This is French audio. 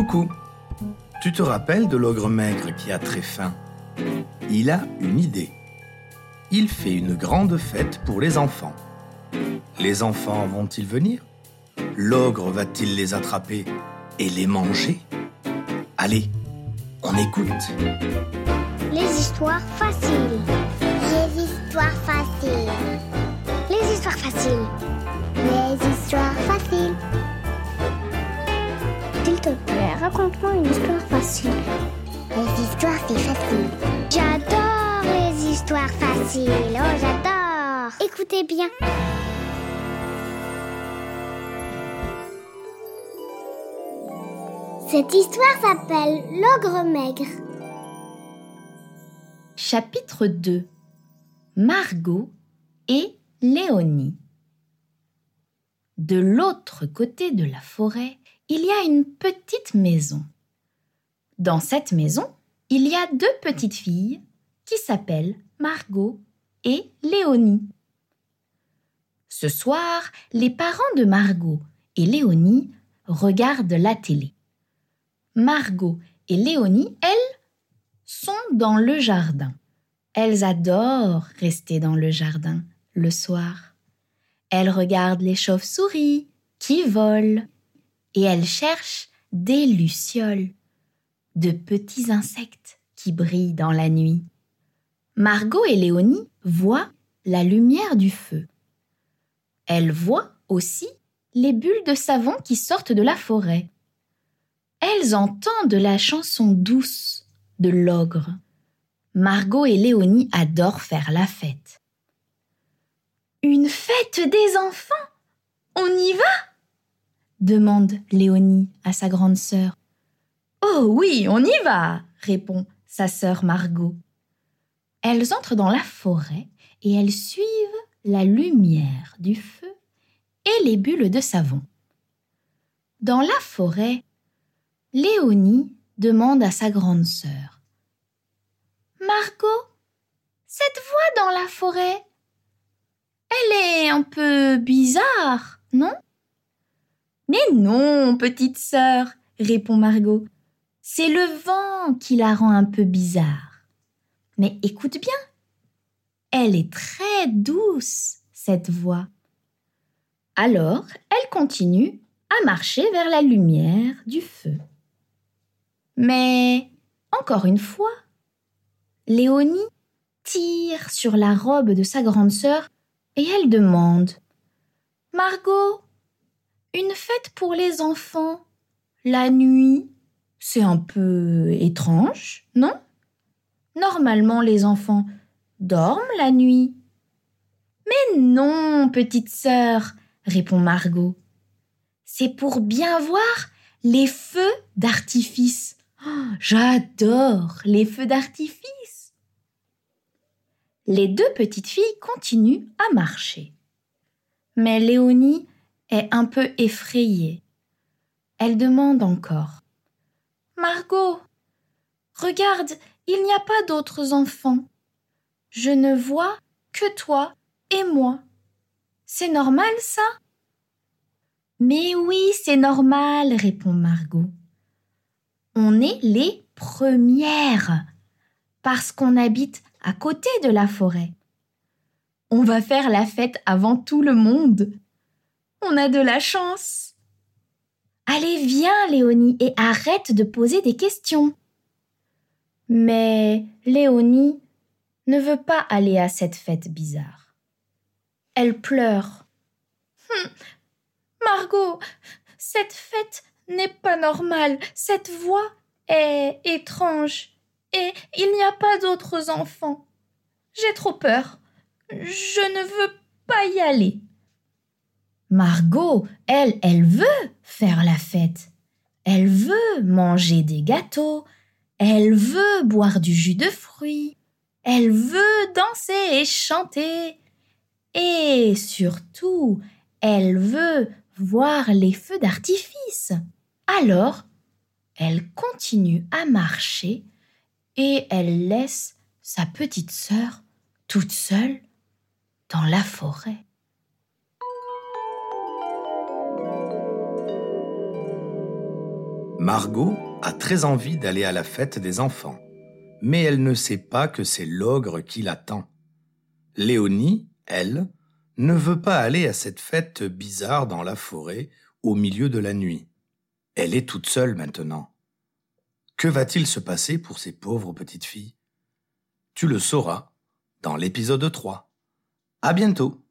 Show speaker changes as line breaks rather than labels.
Coucou, tu te rappelles de l'ogre maigre qui a très faim? Il a une idée. Il fait une grande fête pour les enfants. Les enfants vont-ils venir? L'ogre va-t-il les attraper et les manger? Allez, on écoute.
Les histoires faciles.
Les histoires faciles.
Les histoires faciles.
Les histoires faciles.
Raconte-moi une histoire facile.
Les histoires, c'est facile.
J'adore les histoires faciles. Oh, j'adore.
Écoutez bien. Cette histoire s'appelle L'ogre maigre.
Chapitre 2 Margot et Léonie De l'autre côté de la forêt, il y a une petite maison. Dans cette maison, il y a deux petites filles qui s'appellent Margot et Léonie. Ce soir, les parents de Margot et Léonie regardent la télé. Margot et Léonie, elles, sont dans le jardin. Elles adorent rester dans le jardin le soir. Elles regardent les chauves-souris qui volent et elles cherchent des lucioles, de petits insectes qui brillent dans la nuit. Margot et Léonie voient la lumière du feu. Elles voient aussi les bulles de savon qui sortent de la forêt. Elles entendent la chanson douce de l'ogre. Margot et Léonie adorent faire la fête. Une fête des enfants On y va demande Léonie à sa grande sœur. Oh oui, on y va répond sa sœur Margot. Elles entrent dans la forêt et elles suivent la lumière du feu et les bulles de savon. Dans la forêt, Léonie demande à sa grande sœur. Margot, cette voix dans la forêt, elle est un peu bizarre, non? Mais non, petite sœur, répond Margot. C'est le vent qui la rend un peu bizarre. Mais écoute bien, elle est très douce, cette voix. Alors, elle continue à marcher vers la lumière du feu. Mais, encore une fois, Léonie tire sur la robe de sa grande sœur et elle demande Margot, une fête pour les enfants, la nuit, c'est un peu étrange, non? Normalement, les enfants dorment la nuit. Mais non, petite sœur, répond Margot. C'est pour bien voir les feux d'artifice. Oh, J'adore les feux d'artifice. Les deux petites filles continuent à marcher. Mais Léonie est un peu effrayée. Elle demande encore. Margot, regarde, il n'y a pas d'autres enfants. Je ne vois que toi et moi. C'est normal ça? Mais oui, c'est normal, répond Margot. On est les premières parce qu'on habite à côté de la forêt. On va faire la fête avant tout le monde. On a de la chance. Allez, viens, Léonie, et arrête de poser des questions. Mais Léonie ne veut pas aller à cette fête bizarre. Elle pleure. Hum, Margot, cette fête n'est pas normale. Cette voix est étrange. Et il n'y a pas d'autres enfants. J'ai trop peur. Je ne veux pas y aller. Margot, elle, elle veut faire la fête. Elle veut manger des gâteaux. Elle veut boire du jus de fruits. Elle veut danser et chanter. Et surtout, elle veut voir les feux d'artifice. Alors, elle continue à marcher et elle laisse sa petite sœur toute seule dans la forêt.
Margot a très envie d'aller à la fête des enfants, mais elle ne sait pas que c'est l'ogre qui l'attend. Léonie, elle, ne veut pas aller à cette fête bizarre dans la forêt au milieu de la nuit. Elle est toute seule maintenant. Que va-t-il se passer pour ces pauvres petites filles? Tu le sauras dans l'épisode 3. À bientôt